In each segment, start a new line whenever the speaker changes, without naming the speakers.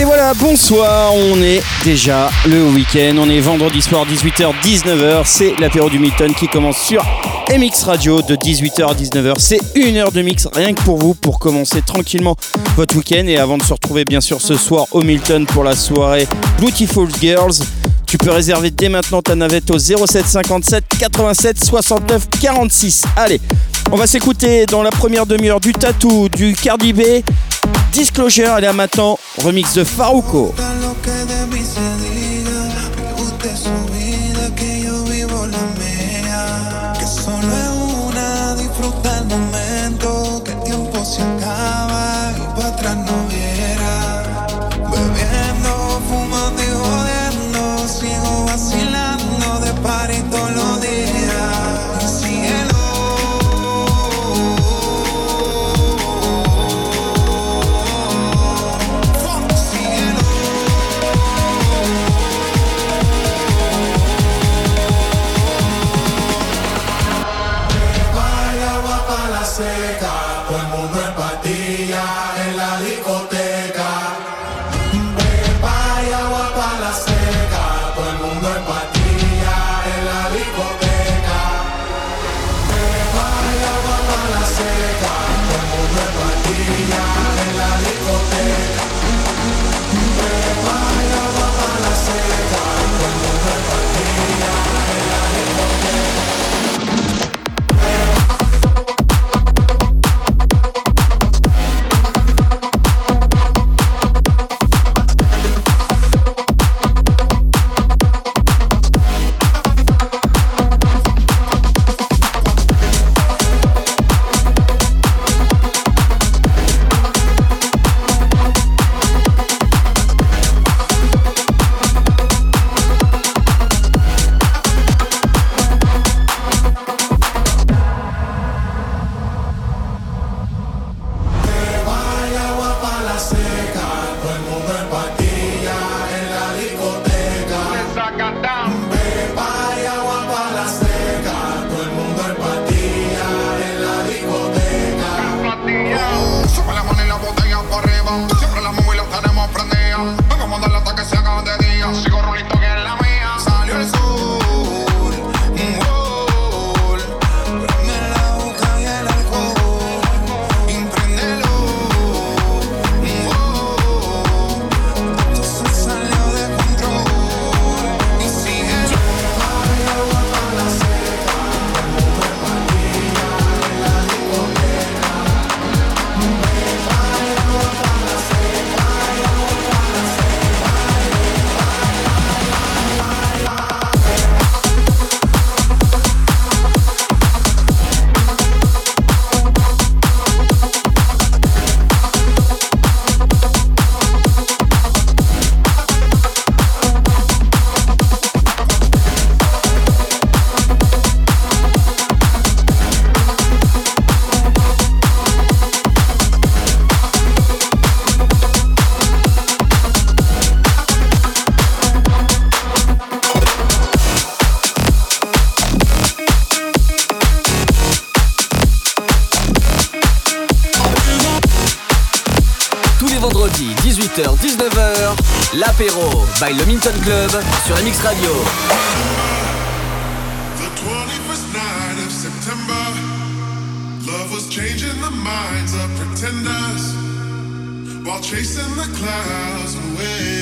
Et voilà, bonsoir, on est déjà le week-end, on est vendredi soir 18h-19h, c'est l'apéro du Milton qui commence sur MX Radio de 18h à 19h. C'est une heure de mix rien que pour vous pour commencer tranquillement votre week-end et avant de se retrouver bien sûr ce soir au Milton pour la soirée Beautiful Girls. Tu peux réserver dès maintenant ta navette au 07 57 87 69 46. Allez, on va s'écouter dans la première demi-heure du Tattoo, du Cardi B, Disclosure, elle est à maintenant, remix de Faruko.
By le Minton Club sur MX Radio.
The 21st night of September, love was changing the minds of pretenders while chasing the clouds away.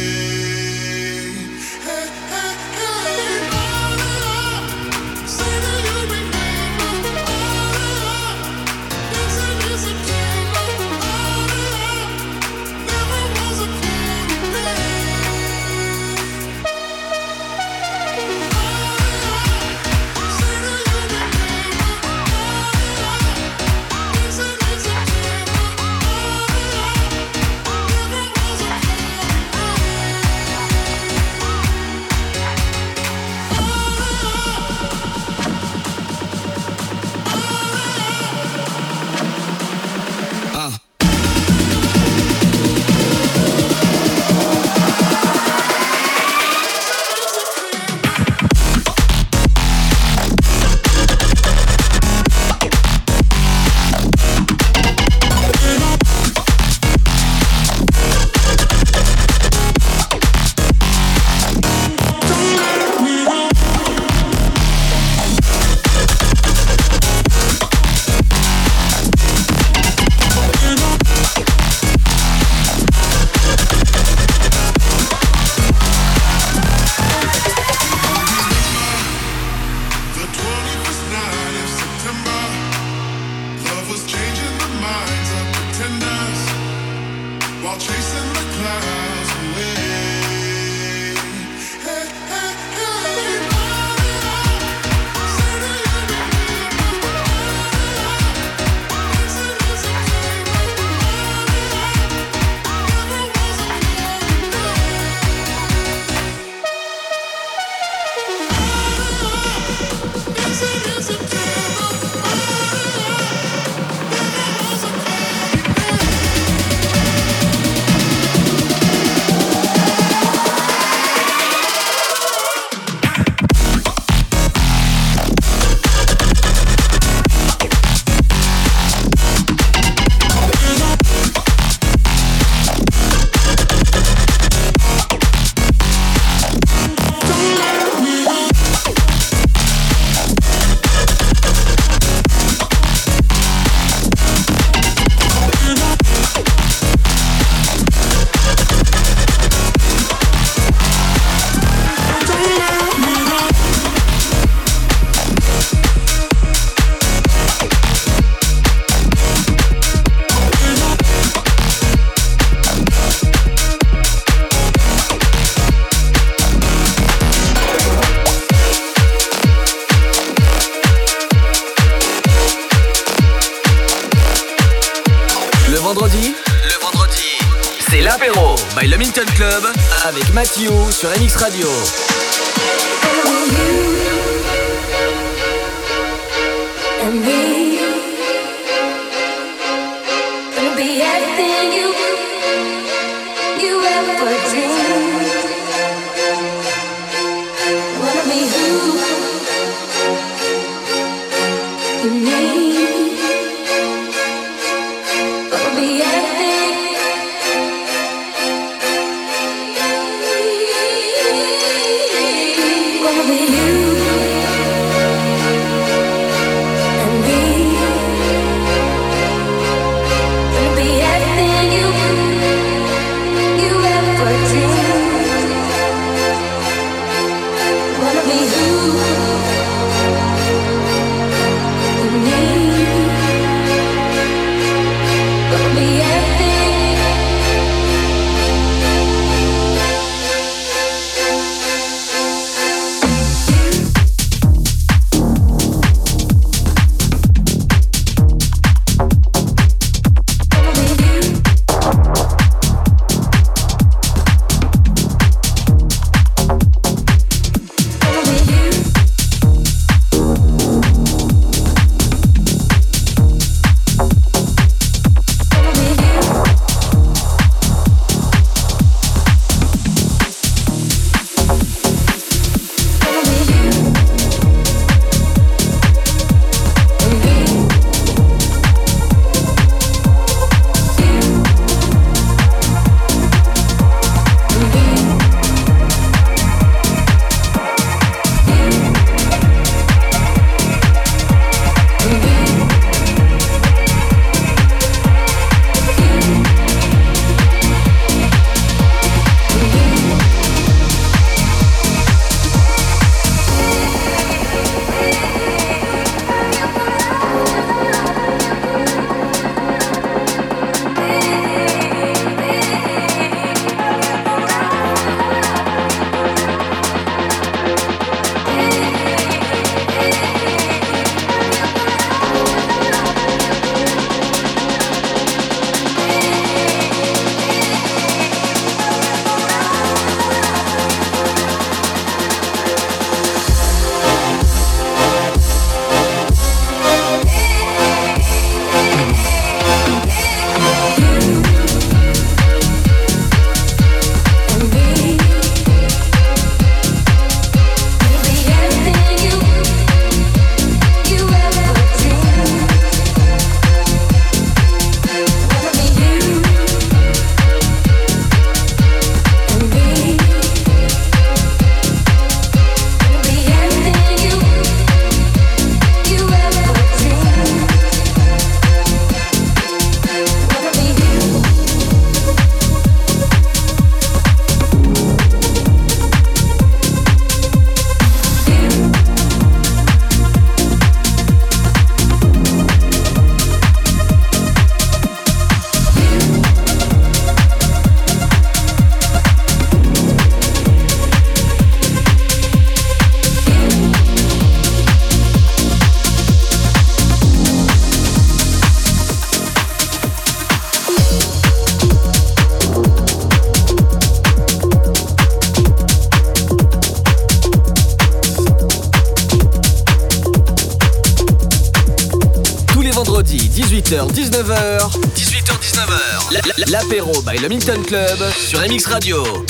Sur MX Radio. Le Milton Club sur MX Radio.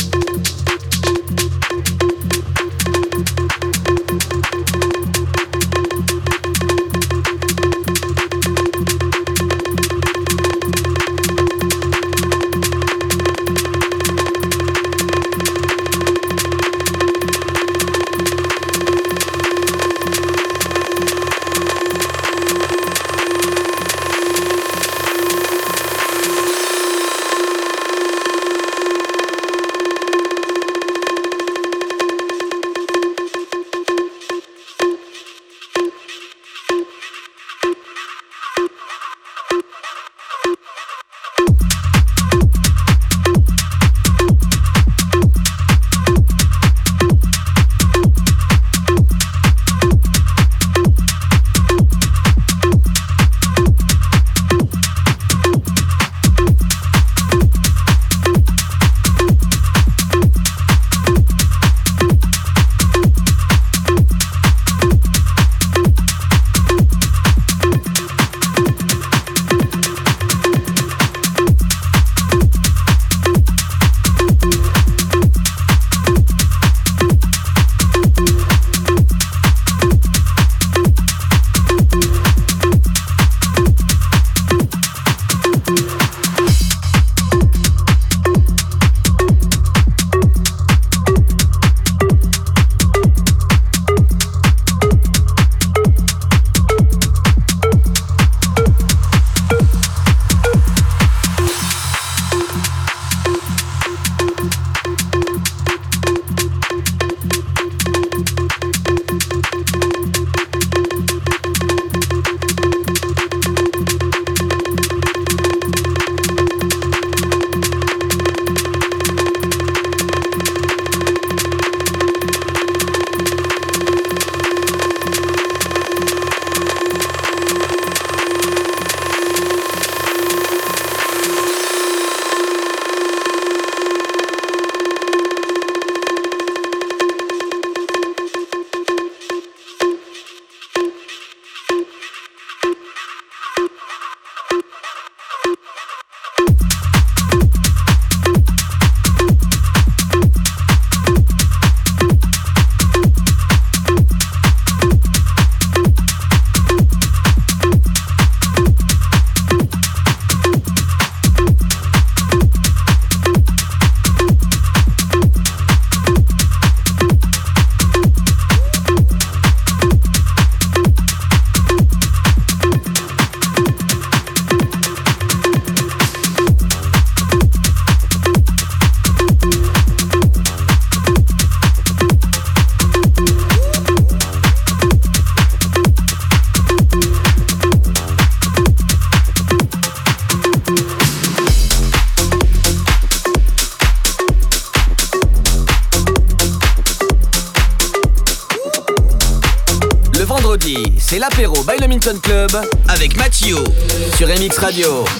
Radio.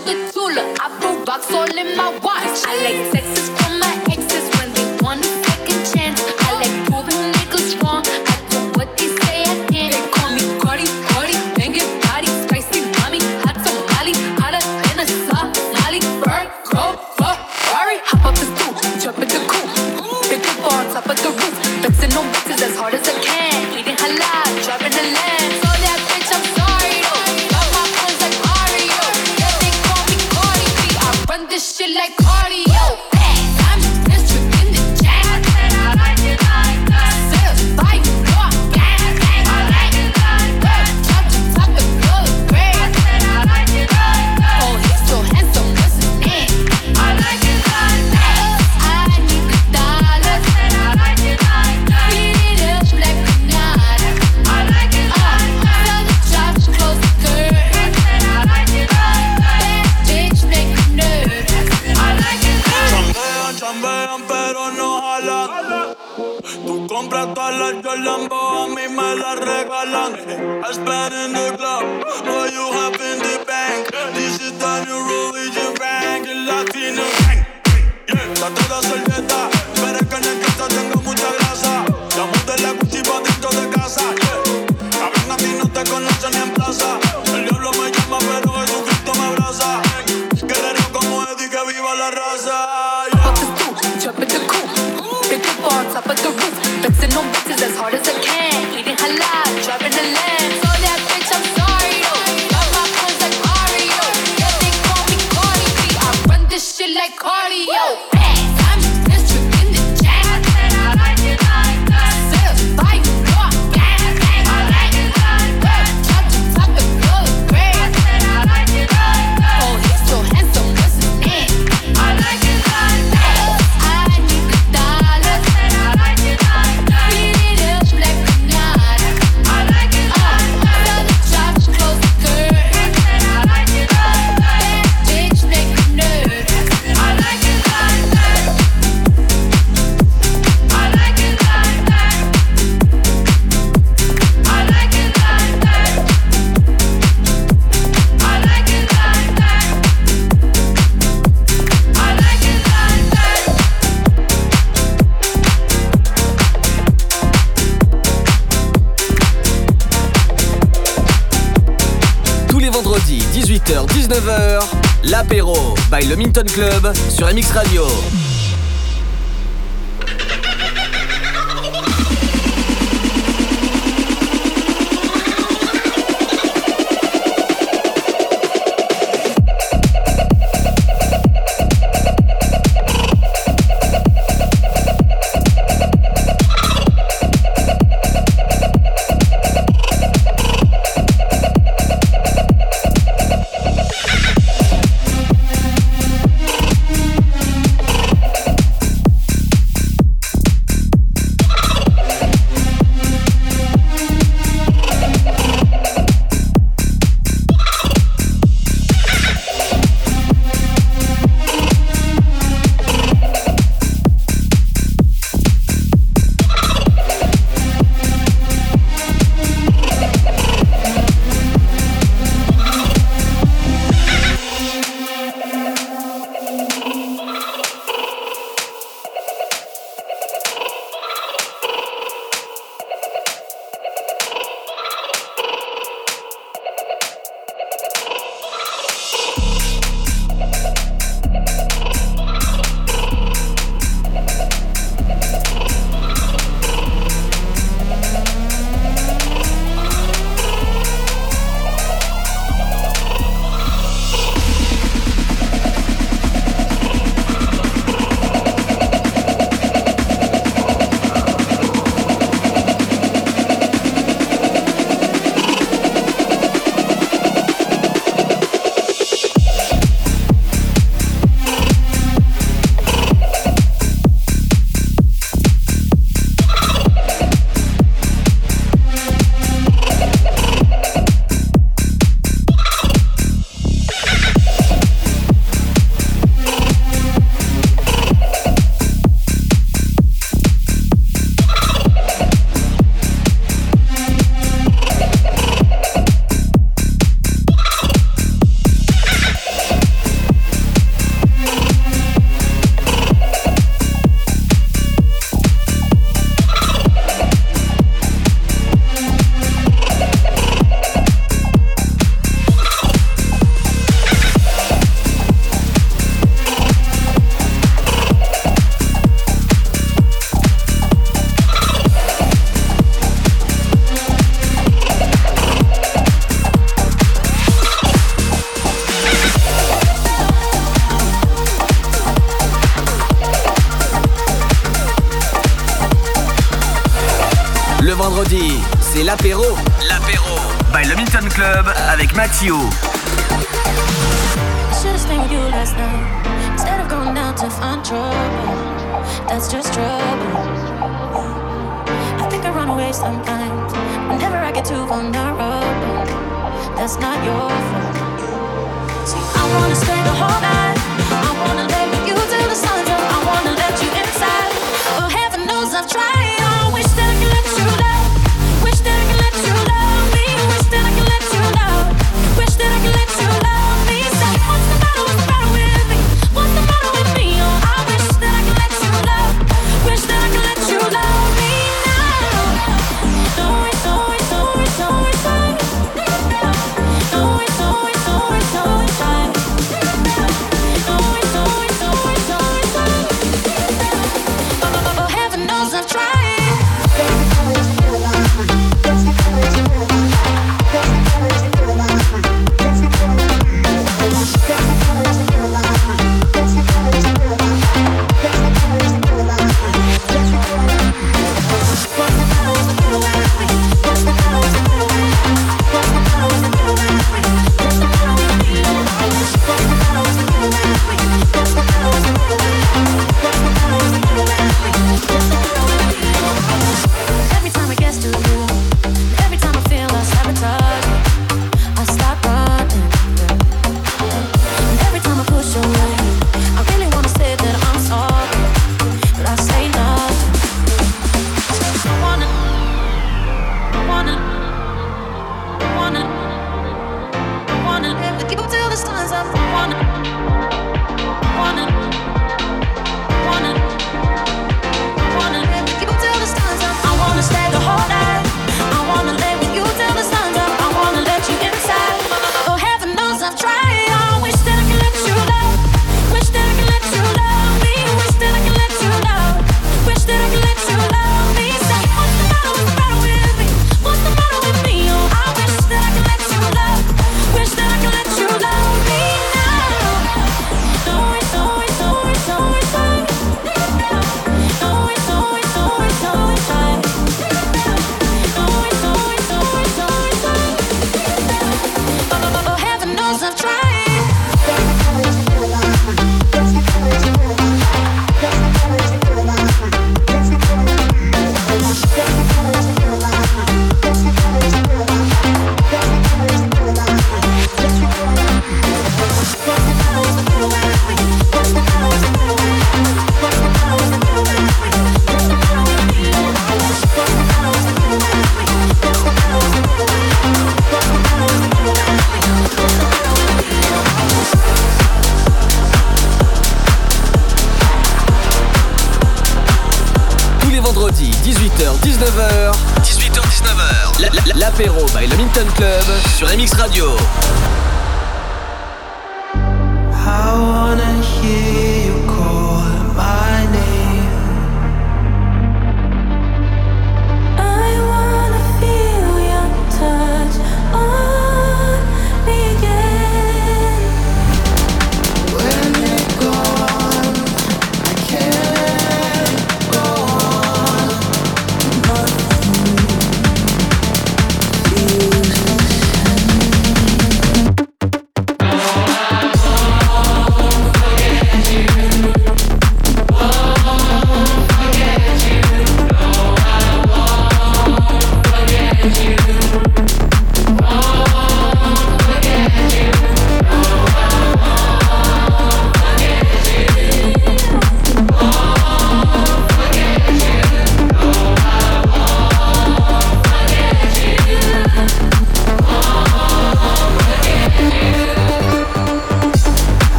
the Tula. I put rocks all in my watch. I
like Club sur MX Radio.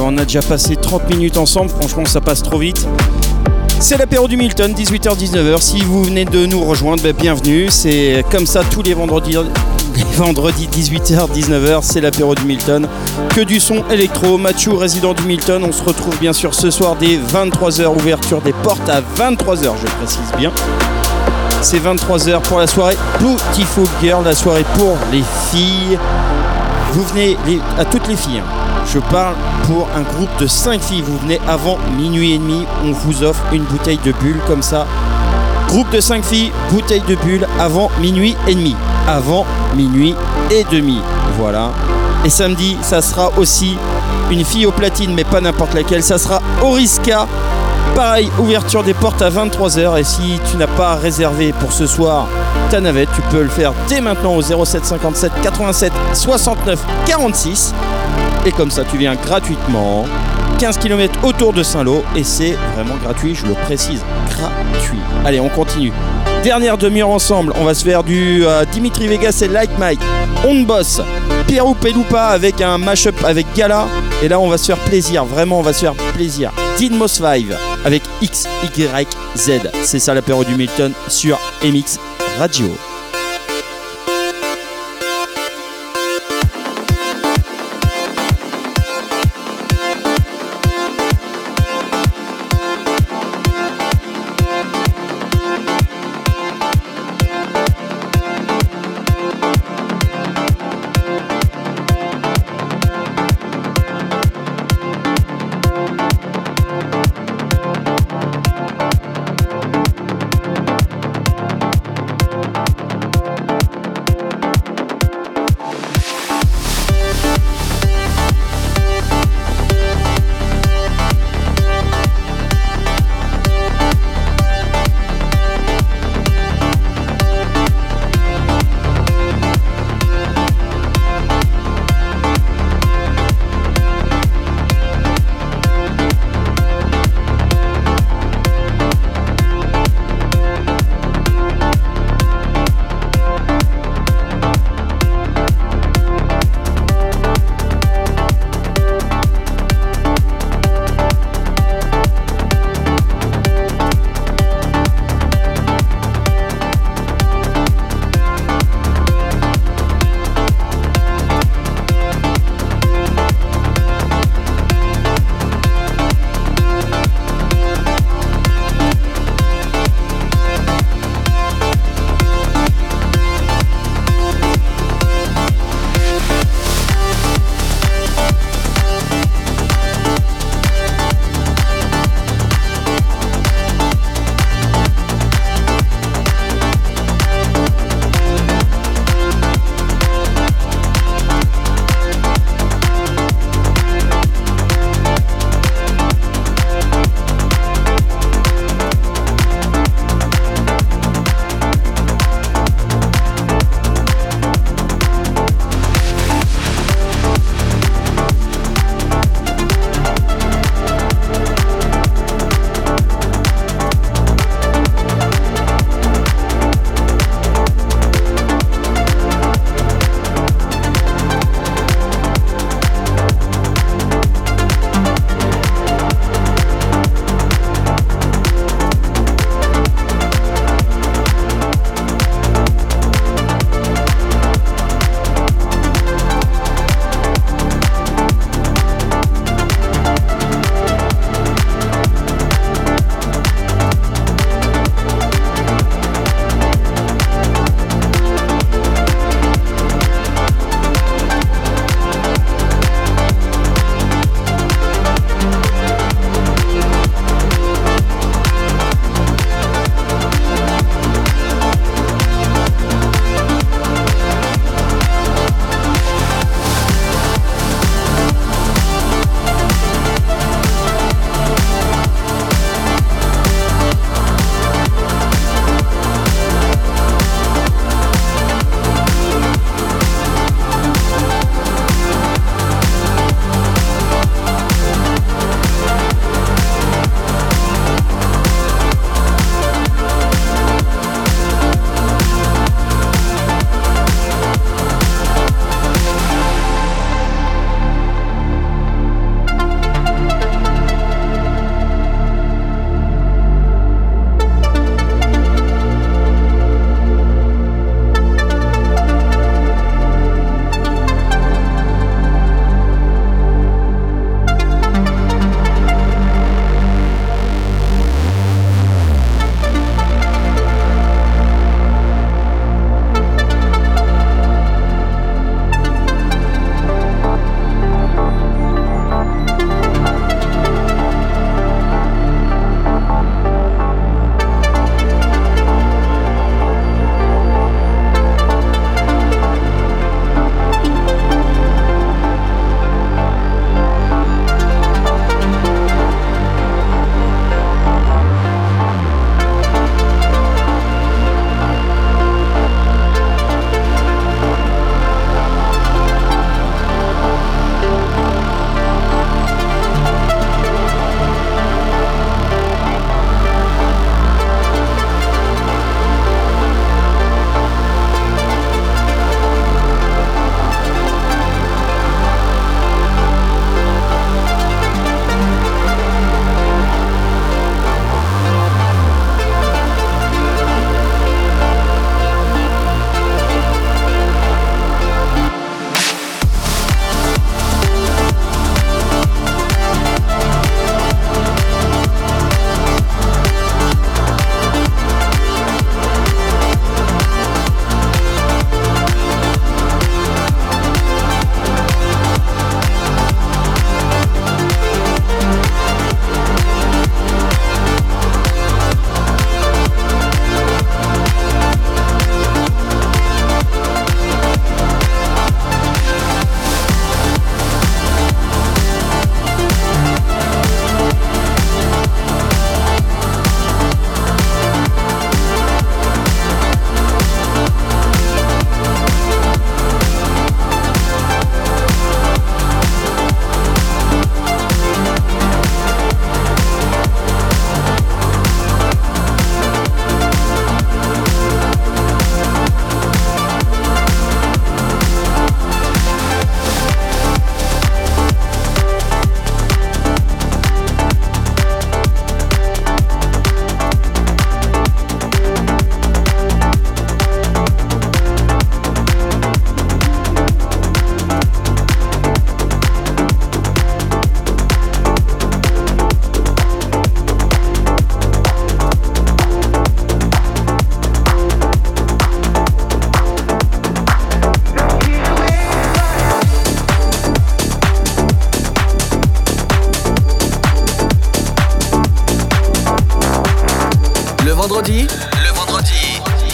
On
a déjà passé 30 minutes ensemble, franchement ça passe trop vite. C'est l'apéro du Milton, 18h-19h. Si vous venez de nous rejoindre, ben bienvenue. C'est comme ça tous les vendredis, les vendredis 18h-19h, c'est l'apéro du Milton. Que du son électro. Mathieu, résident du Milton, on se retrouve bien sûr ce soir dès 23h, ouverture des portes à 23h, je précise bien. C'est 23h pour la soirée Beautiful Girl, la soirée pour les filles. Vous venez à toutes les filles. hein. Je parle pour un groupe de 5 filles. Vous venez avant minuit et demi. On vous offre une bouteille de bulle comme ça. Groupe de 5 filles, bouteille de bulle avant minuit et demi. Avant minuit et demi. Voilà. Et samedi, ça sera aussi une fille au platine, mais pas n'importe laquelle. Ça sera Oriska. Pareil, ouverture des portes à 23h. Et si tu n'as pas réservé pour ce soir ta navette, tu peux le faire dès maintenant au 07 57 87 69 46. Et comme ça, tu viens gratuitement. 15 km autour de Saint-Lô. Et c'est vraiment gratuit, je le précise. Gratuit. Allez, on continue. Dernière demi-heure ensemble. On va se faire du euh, Dimitri Vegas et Like Mike. On boss. Pierrot Peloupa avec un mashup avec Gala. Et là, on va se faire plaisir. Vraiment, on va se faire plaisir. Dinmos 5 avec XYZ. C'est ça l'apéro du Milton sur MX Radio.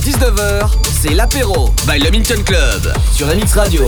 19h, c'est l'apéro by le Minton Club sur MX Radio.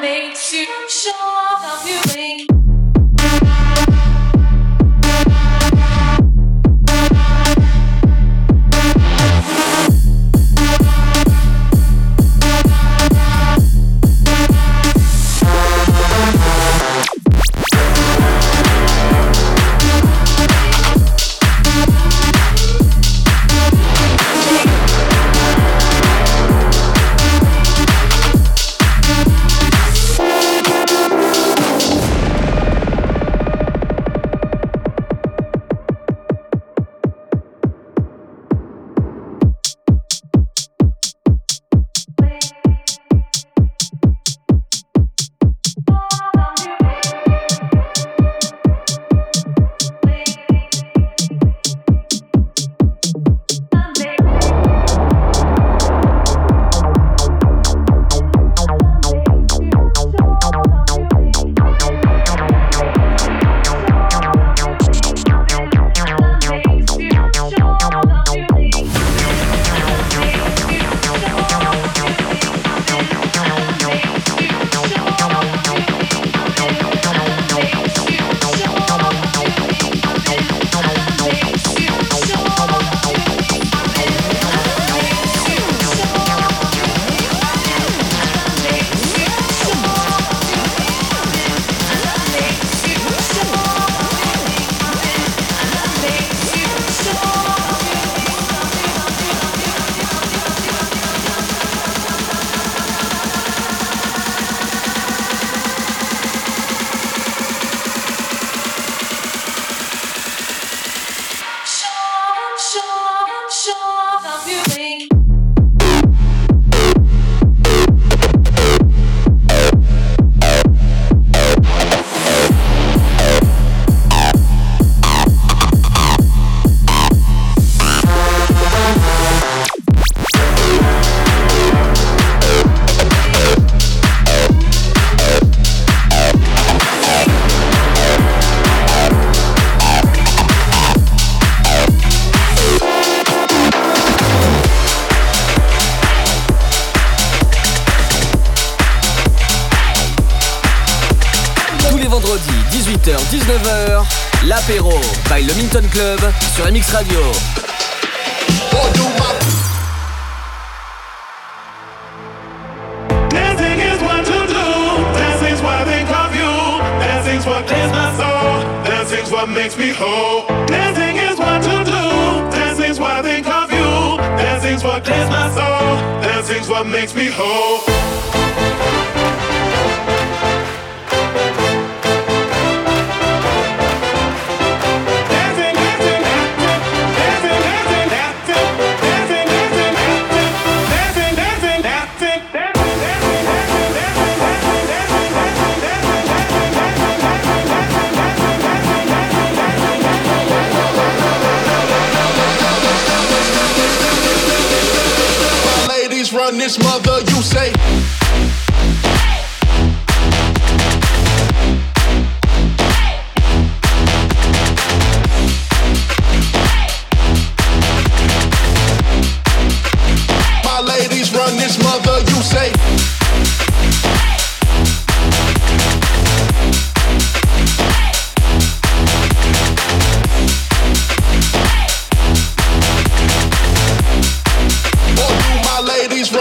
makes you sure, how you
make. L'apéro by le Minton Club sur MX Radio.
Dancing is what what my soul. Dancing's what makes me whole. Dancing is what to do. Dancing's of you. Dancing's what clears my soul. Dancing's what makes me whole.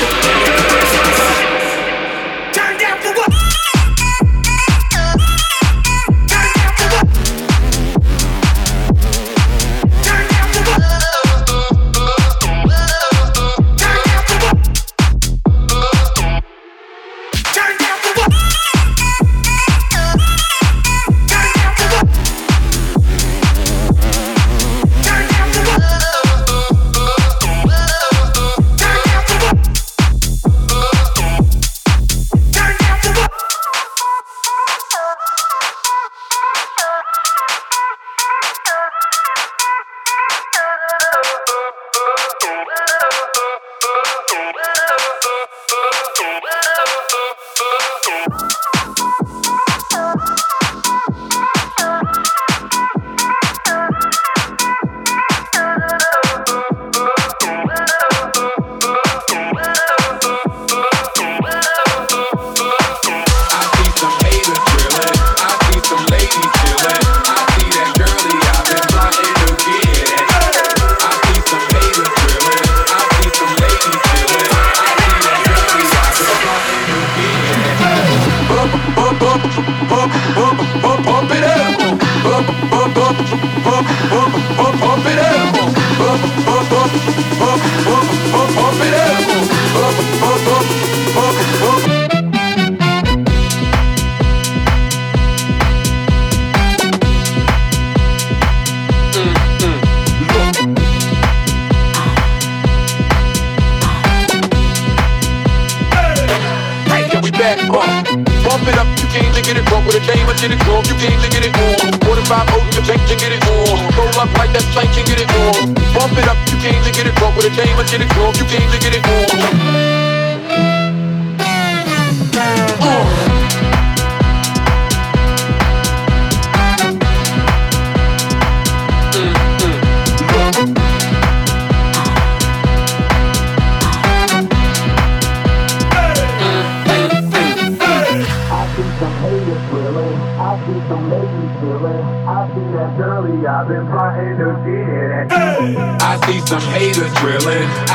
Thank you.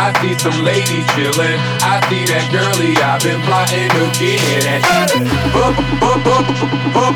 I see some ladies chillin'. I see that girlie I've been plotting to get at. Bump, bump, bump,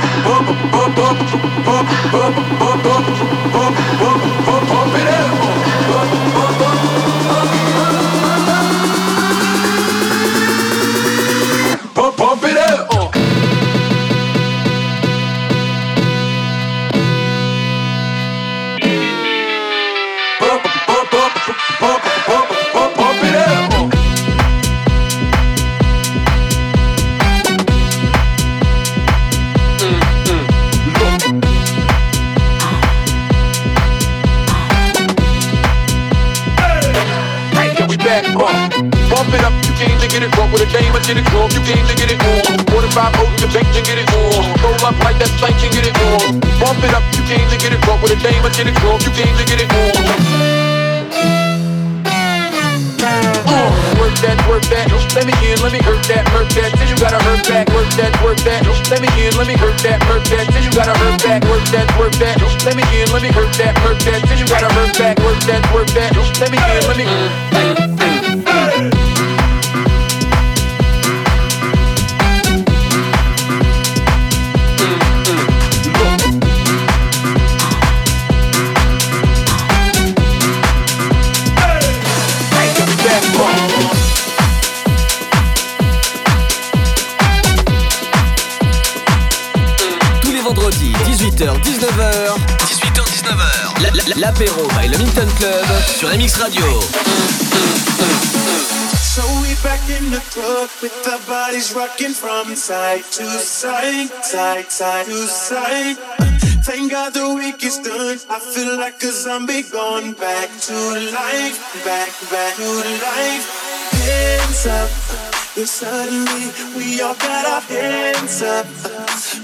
get it drunk with a dame, I did it drunk, you came to get it on. 45 O's, you bank to get it on. Roll up like that plank and get it on. Bump it up, you came to get it drunk with a dame, I did it drunk, you came to get it on. Uh, Work that, work that, let me in, let me hurt that, murk that, till you gotta hurt back, work that, work that, let me in, let me hurt that, murk that, till you gotta hurt back, work that, work that, let me in, let me hurt that, murk that, till you gotta hurt back, work that, work that, let me in, let me.
L'apéro by le Minton Club sur MX Radio.
So we back in the club with our bodies rocking from side to side, side, side to side. Thank God the week is done. I feel like a zombie going back to life, back, back to life. Hands up. Suddenly we all got our hands up.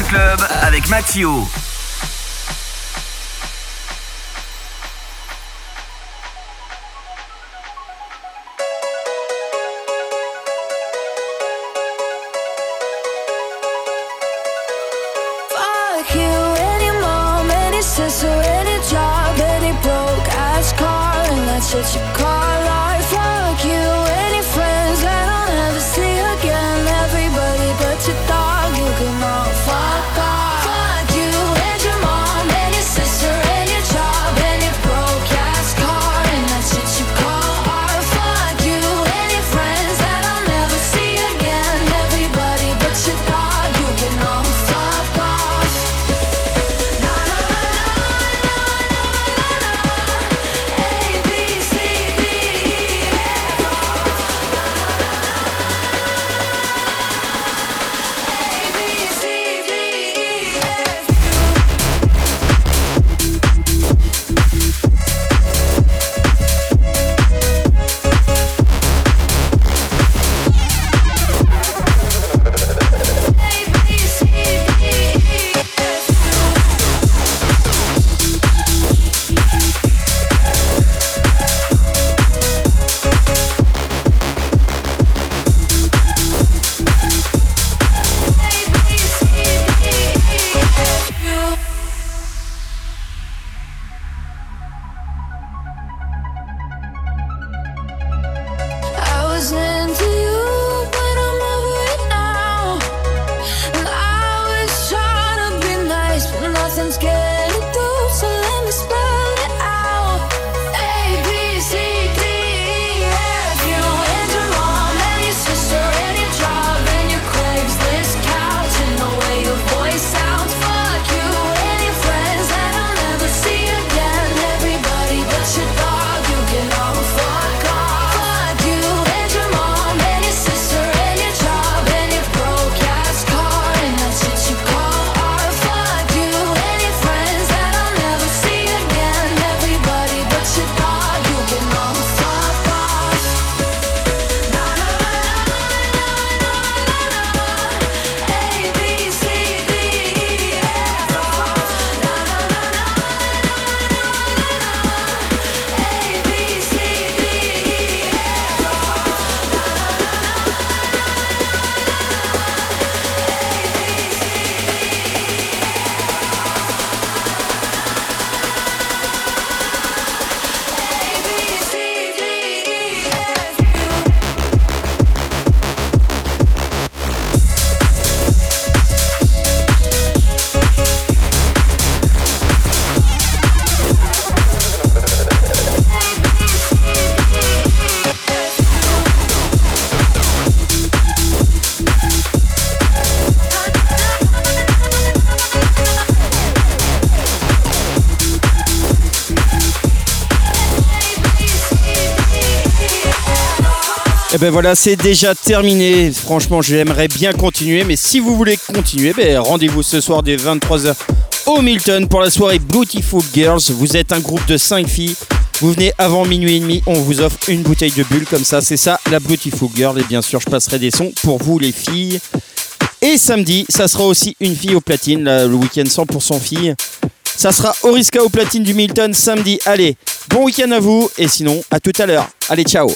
Club avec Mathieu.
Ben voilà, c'est déjà terminé. Franchement, j'aimerais bien continuer, mais si vous voulez continuer, ben rendez-vous ce soir dès 23h au Milton pour la soirée Beautiful Girls. Vous êtes un groupe de 5 filles. Vous venez avant minuit et demi, on vous offre une bouteille de bulle comme ça. C'est ça, la Beautiful Girl. Et bien sûr, je passerai des sons pour vous, les filles. Et samedi, ça sera aussi une fille au platine, le week-end 100% filles. Ça sera Oriska au platine du Milton samedi. Allez, bon week-end à vous. Et sinon, à tout à l'heure. Allez, ciao.